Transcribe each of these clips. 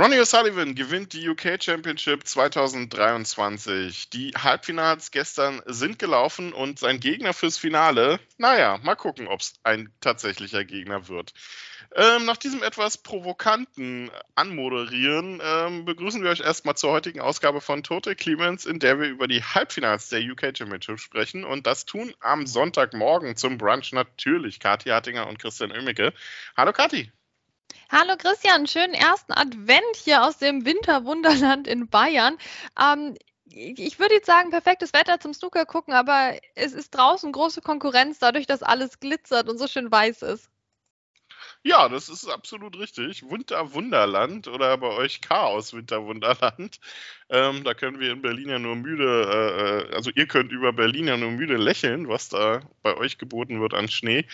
Ronnie O'Sullivan gewinnt die UK Championship 2023. Die Halbfinals gestern sind gelaufen und sein Gegner fürs Finale, naja, mal gucken, ob es ein tatsächlicher Gegner wird. Ähm, nach diesem etwas provokanten Anmoderieren ähm, begrüßen wir euch erstmal zur heutigen Ausgabe von Total Clemens, in der wir über die Halbfinals der UK Championship sprechen und das tun am Sonntagmorgen zum Brunch natürlich Kathi Hartinger und Christian Oemicke. Hallo Kathi. Hallo Christian, schönen ersten Advent hier aus dem Winterwunderland in Bayern. Ähm, ich würde jetzt sagen, perfektes Wetter zum Snooker gucken, aber es ist draußen große Konkurrenz, dadurch, dass alles glitzert und so schön weiß ist. Ja, das ist absolut richtig. Winterwunderland oder bei euch Chaos Winterwunderland. Ähm, da können wir in Berlin ja nur müde, äh, äh, also ihr könnt über Berlin ja nur müde lächeln, was da bei euch geboten wird an Schnee.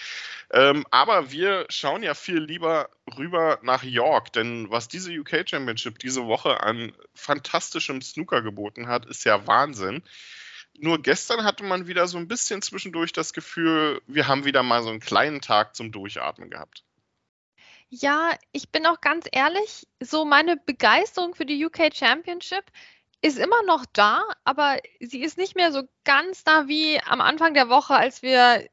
Ähm, aber wir schauen ja viel lieber rüber nach York, denn was diese UK Championship diese Woche an fantastischem Snooker geboten hat, ist ja Wahnsinn. Nur gestern hatte man wieder so ein bisschen zwischendurch das Gefühl, wir haben wieder mal so einen kleinen Tag zum Durchatmen gehabt. Ja, ich bin auch ganz ehrlich, so meine Begeisterung für die UK Championship ist immer noch da, aber sie ist nicht mehr so ganz da wie am Anfang der Woche, als wir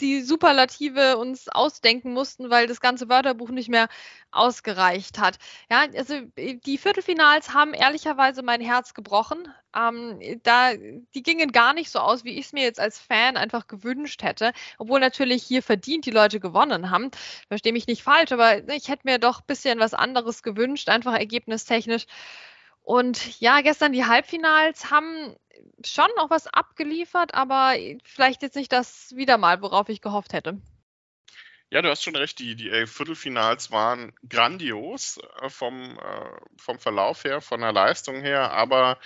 die Superlative uns ausdenken mussten, weil das ganze Wörterbuch nicht mehr ausgereicht hat. Ja, also die Viertelfinals haben ehrlicherweise mein Herz gebrochen. Ähm, da, die gingen gar nicht so aus, wie ich es mir jetzt als Fan einfach gewünscht hätte. Obwohl natürlich hier verdient die Leute gewonnen haben. Verstehe mich nicht falsch, aber ich hätte mir doch ein bisschen was anderes gewünscht, einfach ergebnistechnisch. Und ja, gestern die Halbfinals haben schon noch was abgeliefert, aber vielleicht jetzt nicht das wieder mal, worauf ich gehofft hätte. Ja, du hast schon recht, die, die Viertelfinals waren grandios äh, vom, äh, vom Verlauf her, von der Leistung her, aber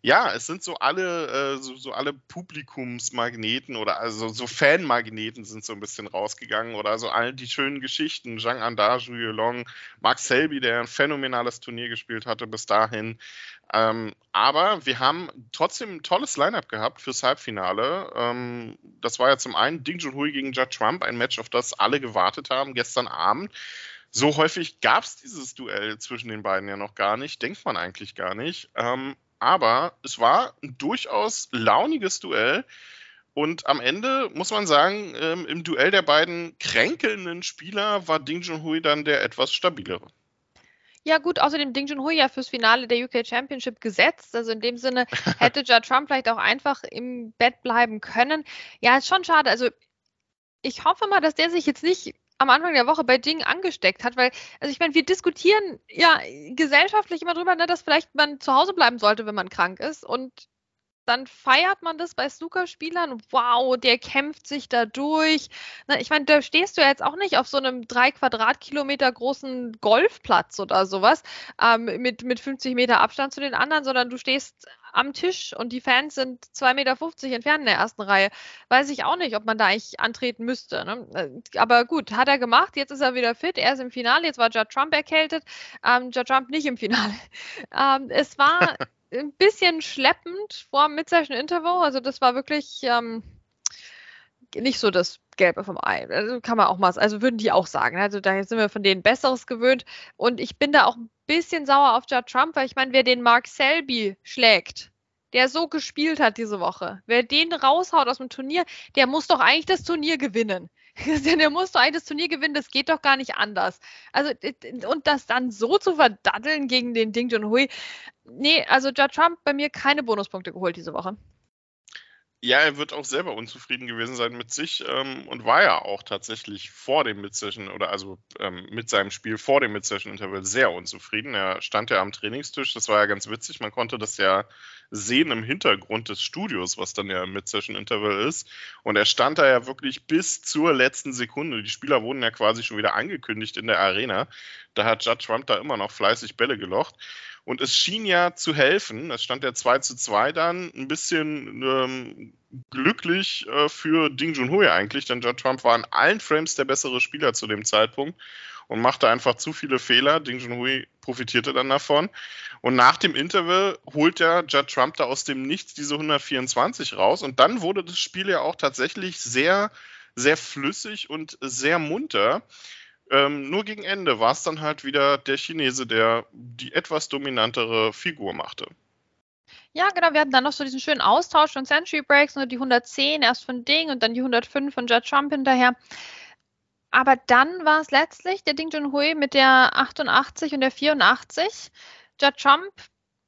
ja, es sind so alle, äh, so, so, alle Publikumsmagneten oder also so Fanmagneten sind so ein bisschen rausgegangen oder so all die schönen Geschichten. Zhang Anda, Zhu Long, Mark Selby, der ein phänomenales Turnier gespielt hatte bis dahin. Ähm, aber wir haben trotzdem ein tolles Lineup gehabt fürs Halbfinale. Ähm, das war ja zum einen Ding Junhui gegen Judd Trump, ein Match, auf das alle gewartet haben gestern Abend. So häufig gab es dieses Duell zwischen den beiden ja noch gar nicht, denkt man eigentlich gar nicht. Ähm, aber es war ein durchaus launiges Duell. Und am Ende muss man sagen, ähm, im Duell der beiden kränkelnden Spieler war Ding Junhui dann der etwas stabilere. Ja, gut, außerdem Ding Junhui ja fürs Finale der UK Championship gesetzt. Also in dem Sinne hätte Ja Trump vielleicht auch einfach im Bett bleiben können. Ja, ist schon schade. Also ich hoffe mal, dass der sich jetzt nicht am Anfang der Woche bei Ding angesteckt hat, weil, also ich meine, wir diskutieren ja gesellschaftlich immer drüber, ne, dass vielleicht man zu Hause bleiben sollte, wenn man krank ist. Und dann feiert man das bei Snookerspielern. Wow, der kämpft sich da durch. Na, ich meine, da stehst du jetzt auch nicht auf so einem drei Quadratkilometer großen Golfplatz oder sowas ähm, mit, mit 50 Meter Abstand zu den anderen, sondern du stehst am Tisch und die Fans sind 2,50 Meter entfernt in der ersten Reihe. Weiß ich auch nicht, ob man da eigentlich antreten müsste. Ne? Äh, aber gut, hat er gemacht. Jetzt ist er wieder fit. Er ist im Finale. Jetzt war Judd Trump erkältet. Ähm, Judd Trump nicht im Finale. Ähm, es war ein bisschen schleppend vor dem Mid-Session Interval. Also das war wirklich ähm, nicht so das Gelbe vom Ei. Also kann man auch mal, also würden die auch sagen. Also da sind wir von denen Besseres gewöhnt. Und ich bin da auch ein bisschen sauer auf Judd Trump, weil ich meine, wer den Mark Selby schlägt, der so gespielt hat diese Woche, wer den raushaut aus dem Turnier, der muss doch eigentlich das Turnier gewinnen. der muss doch eigentlich das Turnier gewinnen, das geht doch gar nicht anders. Also, und das dann so zu verdaddeln gegen den Ding Junhui, nee, also Judd Trump bei mir keine Bonuspunkte geholt diese Woche. Ja, er wird auch selber unzufrieden gewesen sein mit sich ähm, und war ja auch tatsächlich vor dem Mid-Session oder also ähm, mit seinem Spiel vor dem Mid-Session-Interval sehr unzufrieden. Er stand ja am Trainingstisch, das war ja ganz witzig. Man konnte das ja sehen im Hintergrund des Studios, was dann ja im Mid-Session-Interval ist. Und er stand da ja wirklich bis zur letzten Sekunde. Die Spieler wurden ja quasi schon wieder angekündigt in der Arena. Da hat Judd Trump da immer noch fleißig Bälle gelocht. Und es schien ja zu helfen. Es stand der 2 zu 2 dann ein bisschen ähm, glücklich äh, für Ding Junhui eigentlich, denn Judd Trump war in allen Frames der bessere Spieler zu dem Zeitpunkt und machte einfach zu viele Fehler. Ding Junhui profitierte dann davon. Und nach dem Interval holt ja Judd Trump da aus dem Nichts diese 124 raus. Und dann wurde das Spiel ja auch tatsächlich sehr, sehr flüssig und sehr munter. Ähm, nur gegen Ende war es dann halt wieder der Chinese, der die etwas dominantere Figur machte. Ja, genau. Wir hatten dann noch so diesen schönen Austausch von Century Breaks, nur die 110 erst von Ding und dann die 105 von Judd Trump hinterher. Aber dann war es letztlich der Ding Junhui mit der 88 und der 84. Judd Trump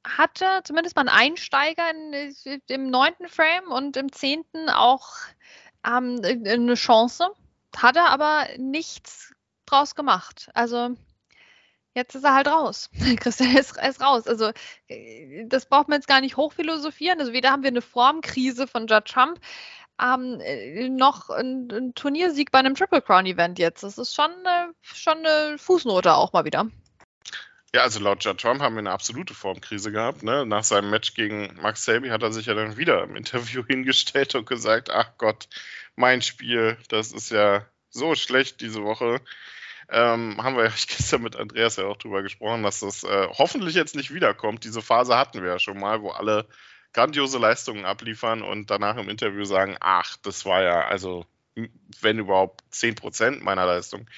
hatte zumindest mal einen Einsteiger in, im neunten Frame und im zehnten auch ähm, eine Chance. Hat er aber nichts draus gemacht. Also jetzt ist er halt raus. Christian ist, ist, raus. Also äh, das braucht man jetzt gar nicht hochphilosophieren. Also weder haben wir eine Formkrise von Judd Trump, ähm, äh, noch ein, ein, Turniersieg bei einem Triple Crown Event jetzt. Das ist schon, äh, schon eine Fußnote auch mal wieder. Ja, also laut Judd Trump haben wir eine absolute Formkrise gehabt. Ne? Nach seinem Match gegen Max Selby hat er sich ja dann wieder im Interview hingestellt und gesagt, ach Gott, mein Spiel, das ist ja so schlecht diese Woche. Ähm, haben wir ja gestern mit Andreas ja auch drüber gesprochen, dass das äh, hoffentlich jetzt nicht wiederkommt. Diese Phase hatten wir ja schon mal, wo alle grandiose Leistungen abliefern und danach im Interview sagen, ach, das war ja also wenn überhaupt 10% meiner Leistung.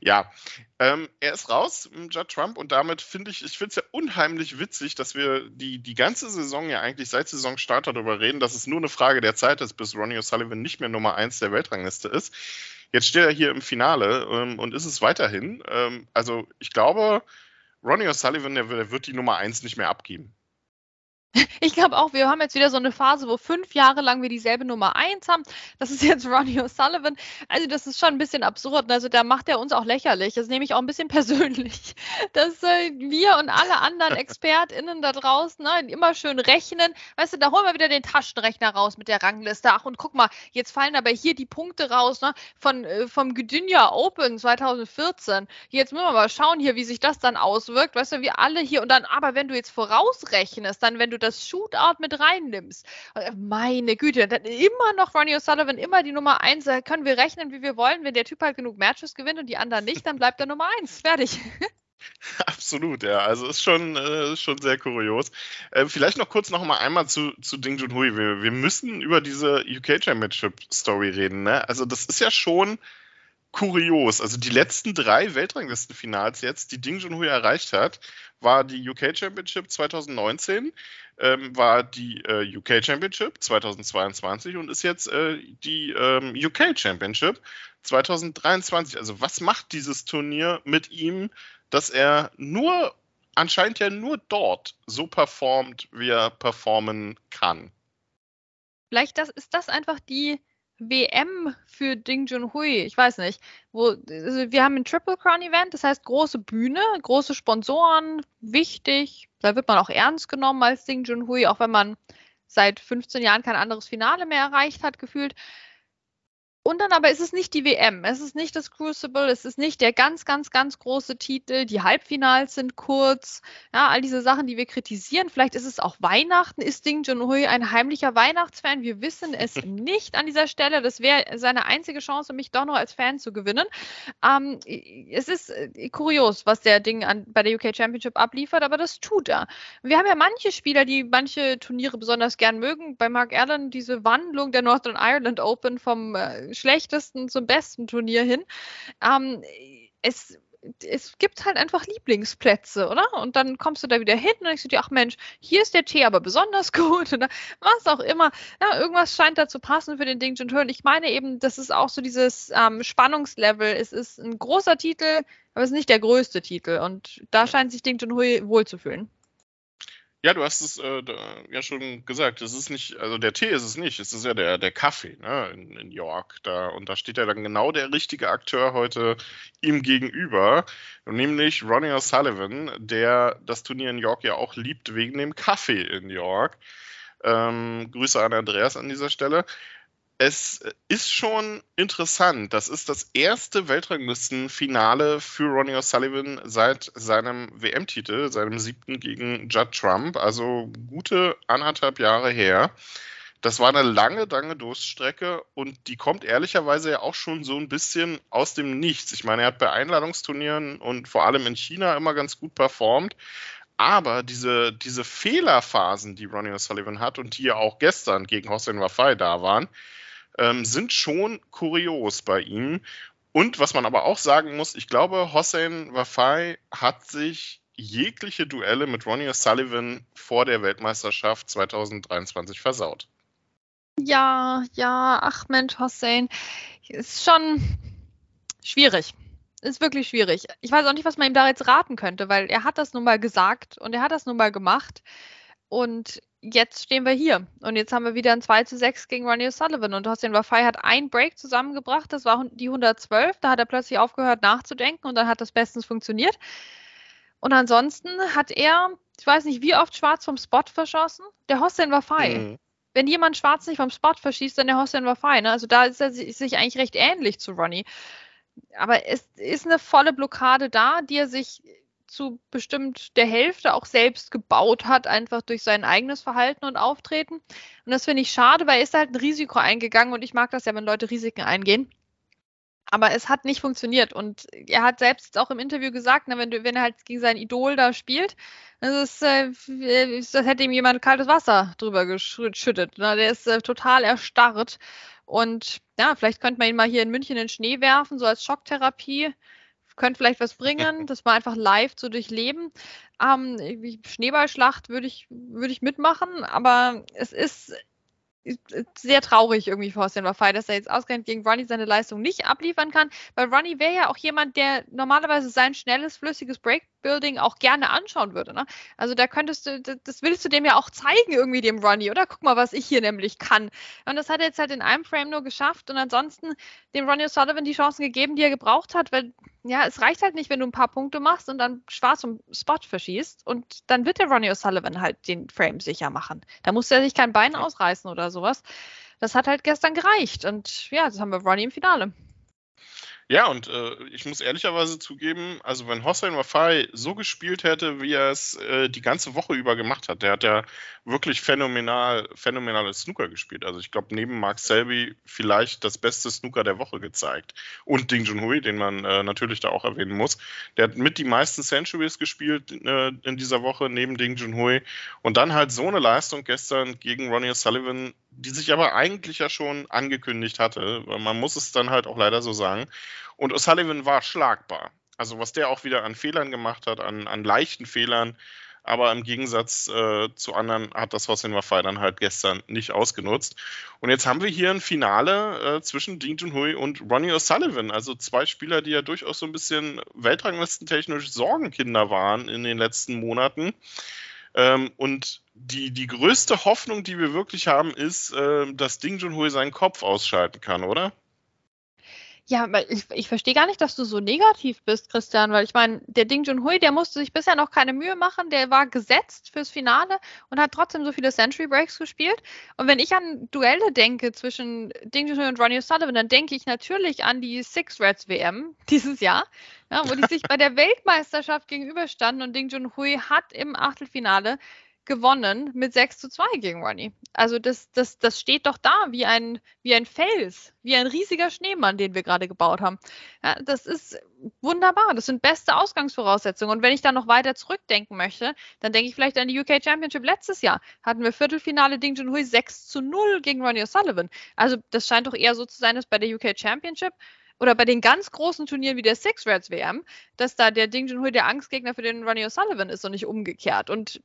Ja, ähm, er ist raus, Judd Trump, und damit finde ich, ich finde es ja unheimlich witzig, dass wir die, die ganze Saison ja eigentlich seit Saisonstart darüber reden, dass es nur eine Frage der Zeit ist, bis Ronnie O'Sullivan nicht mehr Nummer 1 der Weltrangliste ist. Jetzt steht er hier im Finale ähm, und ist es weiterhin. Ähm, also ich glaube, Ronnie O'Sullivan, der, der wird die Nummer 1 nicht mehr abgeben. Ich glaube auch, wir haben jetzt wieder so eine Phase, wo fünf Jahre lang wir dieselbe Nummer 1 haben. Das ist jetzt Ronnie O'Sullivan. Also das ist schon ein bisschen absurd. Also da macht er uns auch lächerlich. Das nehme ich auch ein bisschen persönlich. Dass äh, wir und alle anderen ExpertInnen da draußen ne, immer schön rechnen. Weißt du, da holen wir wieder den Taschenrechner raus mit der Rangliste. Ach und guck mal, jetzt fallen aber hier die Punkte raus ne, von, äh, vom Gdynia Open 2014. Jetzt müssen wir mal schauen hier, wie sich das dann auswirkt. Weißt du, wir alle hier und dann, aber wenn du jetzt vorausrechnest, dann wenn du das das Shootout mit reinnimmst. Äh, meine Güte, dann immer noch Ronnie O'Sullivan, immer die Nummer 1. Da können wir rechnen, wie wir wollen. Wenn der Typ halt genug Matches gewinnt und die anderen nicht, dann bleibt er Nummer 1. Fertig. Absolut, ja. Also ist schon, äh, schon sehr kurios. Äh, vielleicht noch kurz noch mal einmal zu, zu Ding Junhui. Wir, wir müssen über diese UK Championship Story reden. Ne? Also das ist ja schon kurios. Also die letzten drei Weltranglistenfinals jetzt, die Ding Junhui erreicht hat, war die UK Championship 2019, ähm, war die äh, UK Championship 2022 und ist jetzt äh, die ähm, UK Championship 2023. Also was macht dieses Turnier mit ihm, dass er nur anscheinend ja nur dort so performt, wie er performen kann? Vielleicht das, ist das einfach die WM für Ding Junhui, ich weiß nicht, wo also wir haben ein Triple Crown Event, das heißt große Bühne, große Sponsoren, wichtig, da wird man auch ernst genommen als Ding Junhui, auch wenn man seit 15 Jahren kein anderes Finale mehr erreicht hat, gefühlt. Und dann aber ist es nicht die WM, es ist nicht das Crucible, es ist nicht der ganz, ganz, ganz große Titel, die Halbfinals sind kurz, ja, all diese Sachen, die wir kritisieren. Vielleicht ist es auch Weihnachten, ist Ding Junhui ein heimlicher Weihnachtsfan? Wir wissen es nicht an dieser Stelle. Das wäre seine einzige Chance, mich doch noch als Fan zu gewinnen. Ähm, es ist äh, kurios, was der Ding an, bei der UK Championship abliefert, aber das tut er. Wir haben ja manche Spieler, die manche Turniere besonders gern mögen. Bei Mark Allen diese Wandlung der Northern Ireland Open vom äh, schlechtesten zum besten Turnier hin. Ähm, es es gibt halt einfach Lieblingsplätze, oder? Und dann kommst du da wieder hin und denkst du dir, ach Mensch, hier ist der Tee aber besonders gut oder was auch immer. Ja, irgendwas scheint da zu passen für den Ding Junhui. Und ich meine eben, das ist auch so dieses ähm, Spannungslevel. Es ist ein großer Titel, aber es ist nicht der größte Titel. Und da scheint sich Ding Junhui wohlzufühlen. Ja, du hast es äh, ja schon gesagt. Es ist nicht, also der Tee ist es nicht. Es ist ja der, der Kaffee ne, in, in York. Da, und da steht ja dann genau der richtige Akteur heute ihm gegenüber, nämlich Ronnie O'Sullivan, der das Turnier in York ja auch liebt wegen dem Kaffee in York. Ähm, Grüße an Andreas an dieser Stelle. Es ist schon interessant. Das ist das erste Weltranglistenfinale für Ronnie O'Sullivan seit seinem WM-Titel, seinem siebten gegen Judd Trump. Also gute anderthalb Jahre her. Das war eine lange, lange Durststrecke und die kommt ehrlicherweise ja auch schon so ein bisschen aus dem Nichts. Ich meine, er hat bei Einladungsturnieren und vor allem in China immer ganz gut performt. Aber diese, diese Fehlerphasen, die Ronnie O'Sullivan hat und die ja auch gestern gegen Hossein Wafai da waren, ähm, sind schon kurios bei ihm. Und was man aber auch sagen muss, ich glaube, Hossein Wafai hat sich jegliche Duelle mit Ronnie O'Sullivan vor der Weltmeisterschaft 2023 versaut. Ja, ja, ach Mensch, Hossein, ist schon schwierig. Ist wirklich schwierig. Ich weiß auch nicht, was man ihm da jetzt raten könnte, weil er hat das nun mal gesagt und er hat das nun mal gemacht. Und jetzt stehen wir hier. Und jetzt haben wir wieder ein 2 zu 6 gegen Ronnie O'Sullivan. Und Hossein Wafai hat ein Break zusammengebracht. Das war die 112. Da hat er plötzlich aufgehört nachzudenken und dann hat das bestens funktioniert. Und ansonsten hat er, ich weiß nicht, wie oft schwarz vom Spot verschossen. Der Hossein Wafai. Mhm wenn jemand Schwarz nicht vom Spot verschießt, dann der Hossein war fein. Ne? Also da ist er sich eigentlich recht ähnlich zu Ronnie. Aber es ist eine volle Blockade da, die er sich zu bestimmt der Hälfte auch selbst gebaut hat, einfach durch sein eigenes Verhalten und Auftreten. Und das finde ich schade, weil er ist halt ein Risiko eingegangen und ich mag das ja, wenn Leute Risiken eingehen. Aber es hat nicht funktioniert. Und er hat selbst auch im Interview gesagt, na, wenn, du, wenn er halt gegen sein Idol da spielt, das ist, äh, das hätte ihm jemand kaltes Wasser drüber geschüttet. Ne? Der ist äh, total erstarrt. Und ja, vielleicht könnte man ihn mal hier in München in den Schnee werfen, so als Schocktherapie. Könnte vielleicht was bringen, das mal einfach live zu durchleben. Ähm, Schneeballschlacht würde ich, würde ich mitmachen, aber es ist sehr traurig irgendwie für Austin Wafai, dass er jetzt ausgerechnet gegen Ronnie seine Leistung nicht abliefern kann, weil Ronnie wäre ja auch jemand, der normalerweise sein schnelles, flüssiges Breakbuilding auch gerne anschauen würde. Ne? Also da könntest du, das willst du dem ja auch zeigen irgendwie, dem Ronnie, oder? Guck mal, was ich hier nämlich kann. Und das hat er jetzt halt in einem Frame nur geschafft und ansonsten dem Ronnie O'Sullivan die Chancen gegeben, die er gebraucht hat, weil ja, es reicht halt nicht, wenn du ein paar Punkte machst und dann schwarz zum Spot verschießt und dann wird der Ronnie O'Sullivan halt den Frame sicher machen. Da muss er sich kein Bein ausreißen oder sowas. Das hat halt gestern gereicht und ja, das haben wir Ronnie im Finale. Ja, und äh, ich muss ehrlicherweise zugeben, also wenn Hossein Wafai so gespielt hätte, wie er es äh, die ganze Woche über gemacht hat, der hat ja wirklich phänomenal, phänomenales Snooker gespielt. Also ich glaube, neben Mark Selby vielleicht das beste Snooker der Woche gezeigt. Und Ding Junhui, den man äh, natürlich da auch erwähnen muss. Der hat mit die meisten Centuries gespielt äh, in dieser Woche, neben Ding Junhui. Und dann halt so eine Leistung gestern gegen Ronnie O'Sullivan, die sich aber eigentlich ja schon angekündigt hatte. Man muss es dann halt auch leider so sagen. Und O'Sullivan war schlagbar. Also was der auch wieder an Fehlern gemacht hat, an, an leichten Fehlern, aber im Gegensatz äh, zu anderen hat das Hossein Wafai dann halt gestern nicht ausgenutzt. Und jetzt haben wir hier ein Finale äh, zwischen Ding Junhui und Ronnie O'Sullivan, also zwei Spieler, die ja durchaus so ein bisschen weltranglistentechnisch Sorgenkinder waren in den letzten Monaten. Ähm, und die, die größte Hoffnung, die wir wirklich haben, ist, äh, dass Ding Junhui seinen Kopf ausschalten kann, oder? Ja, weil ich, ich verstehe gar nicht, dass du so negativ bist, Christian, weil ich meine, der Ding Junhui, der musste sich bisher noch keine Mühe machen, der war gesetzt fürs Finale und hat trotzdem so viele Century Breaks gespielt. Und wenn ich an Duelle denke zwischen Ding Junhui und Ronnie O'Sullivan, dann denke ich natürlich an die Six Reds WM dieses Jahr, ja, wo die sich bei der Weltmeisterschaft gegenüberstanden und Ding Junhui hat im Achtelfinale gewonnen mit 6 zu 2 gegen Ronnie. Also das, das, das steht doch da wie ein, wie ein Fels, wie ein riesiger Schneemann, den wir gerade gebaut haben. Ja, das ist wunderbar. Das sind beste Ausgangsvoraussetzungen. Und wenn ich dann noch weiter zurückdenken möchte, dann denke ich vielleicht an die UK Championship letztes Jahr. Hatten wir Viertelfinale Ding Junhui 6 zu 0 gegen Ronnie O'Sullivan. Also das scheint doch eher so zu sein, dass bei der UK Championship oder bei den ganz großen Turnieren wie der Six Reds WM, dass da der Ding Junhui der Angstgegner für den Ronnie O'Sullivan ist und nicht umgekehrt. Und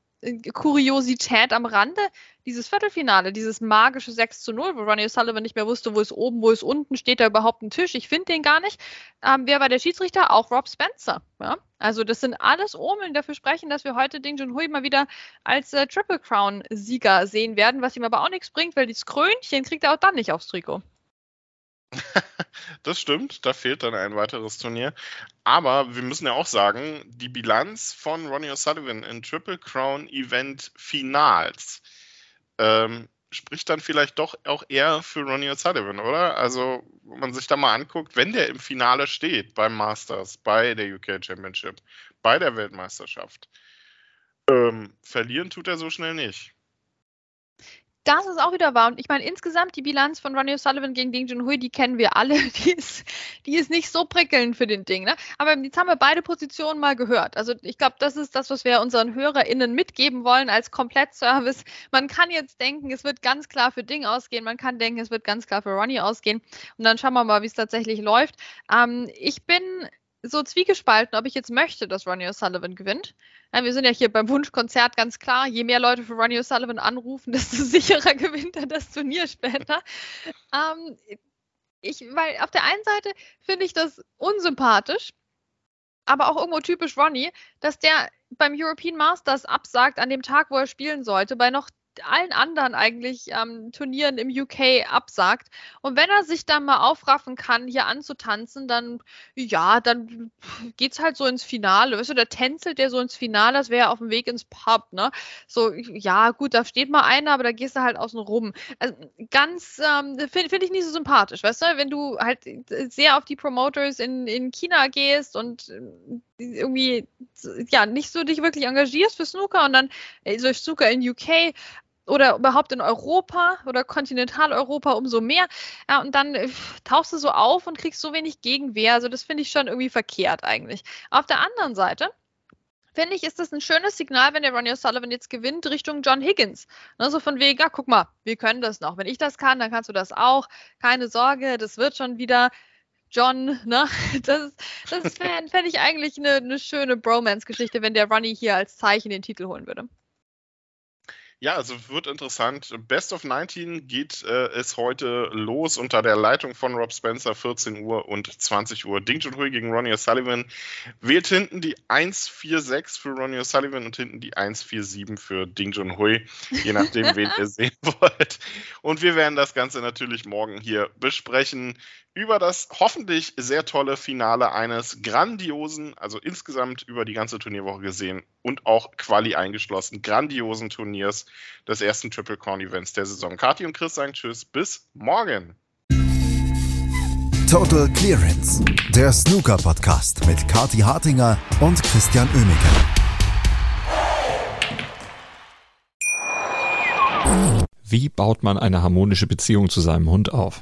Kuriosität am Rande, dieses Viertelfinale, dieses magische 6 zu 0, wo Ronnie O'Sullivan nicht mehr wusste, wo ist oben, wo ist unten, steht da überhaupt ein Tisch, ich finde den gar nicht. Ähm, wer war der Schiedsrichter? Auch Rob Spencer. Ja? Also das sind alles Omeln, dafür sprechen, dass wir heute Ding Junhui mal wieder als äh, Triple Crown Sieger sehen werden, was ihm aber auch nichts bringt, weil dieses Krönchen kriegt er auch dann nicht aufs Trikot. das stimmt, da fehlt dann ein weiteres Turnier. Aber wir müssen ja auch sagen, die Bilanz von Ronnie O'Sullivan in Triple Crown Event Finals ähm, spricht dann vielleicht doch auch eher für Ronnie O'Sullivan, oder? Also, wenn man sich da mal anguckt, wenn der im Finale steht beim Masters, bei der UK Championship, bei der Weltmeisterschaft, ähm, verlieren tut er so schnell nicht. Das ist auch wieder wahr. Und ich meine, insgesamt die Bilanz von Ronnie O'Sullivan gegen Ding Junhui, die kennen wir alle. Die ist, die ist nicht so prickelnd für den Ding. Ne? Aber jetzt haben wir beide Positionen mal gehört. Also ich glaube, das ist das, was wir unseren HörerInnen mitgeben wollen als Komplettservice. Man kann jetzt denken, es wird ganz klar für Ding ausgehen. Man kann denken, es wird ganz klar für Ronnie ausgehen. Und dann schauen wir mal, wie es tatsächlich läuft. Ähm, ich bin so zwiegespalten, ob ich jetzt möchte, dass Ronnie O'Sullivan gewinnt. Ja, wir sind ja hier beim Wunschkonzert ganz klar. Je mehr Leute für Ronnie O'Sullivan anrufen, desto sicherer gewinnt er das Turnier später. ähm, ich, weil auf der einen Seite finde ich das unsympathisch, aber auch irgendwo typisch Ronnie, dass der beim European Masters absagt an dem Tag, wo er spielen sollte, bei noch allen anderen eigentlich ähm, Turnieren im UK absagt. Und wenn er sich dann mal aufraffen kann, hier anzutanzen, dann ja, dann geht's halt so ins Finale. Weißt du, der tänzelt der so ins Finale, das wäre auf dem Weg ins Pub, ne? So, ja, gut, da steht mal einer, aber da gehst du halt außen rum. Also, ganz, ähm, finde find ich nicht so sympathisch, weißt du, wenn du halt sehr auf die Promoters in, in China gehst und äh, irgendwie ja nicht so dich wirklich engagierst für Snooker und dann also Snooker in UK oder überhaupt in Europa oder Kontinentaleuropa umso mehr. Ja, und dann äh, tauchst du so auf und kriegst so wenig Gegenwehr. Also das finde ich schon irgendwie verkehrt eigentlich. Auf der anderen Seite finde ich, ist das ein schönes Signal, wenn der Ronnie O'Sullivan jetzt gewinnt, Richtung John Higgins. Ne, so von wegen, ja, guck mal, wir können das noch. Wenn ich das kann, dann kannst du das auch. Keine Sorge, das wird schon wieder. John, ne? Das, das fände ich eigentlich eine, eine schöne Bromance-Geschichte, wenn der Ronnie hier als Zeichen den Titel holen würde. Ja, also wird interessant. Best of 19 geht äh, es heute los unter der Leitung von Rob Spencer, 14 Uhr und 20 Uhr. Ding Junhui gegen Ronnie O'Sullivan wählt hinten die 146 für Ronnie O'Sullivan und hinten die 147 für Ding Junhui, je nachdem, wen ihr sehen wollt. Und wir werden das Ganze natürlich morgen hier besprechen über das hoffentlich sehr tolle Finale eines grandiosen, also insgesamt über die ganze Turnierwoche gesehen und auch Quali eingeschlossen, grandiosen Turniers des ersten Triple Corn Events der Saison. Kathi und Chris sagen Tschüss, bis morgen. Total Clearance, der Snooker Podcast mit Kathi Hartinger und Christian Oemeke. Wie baut man eine harmonische Beziehung zu seinem Hund auf?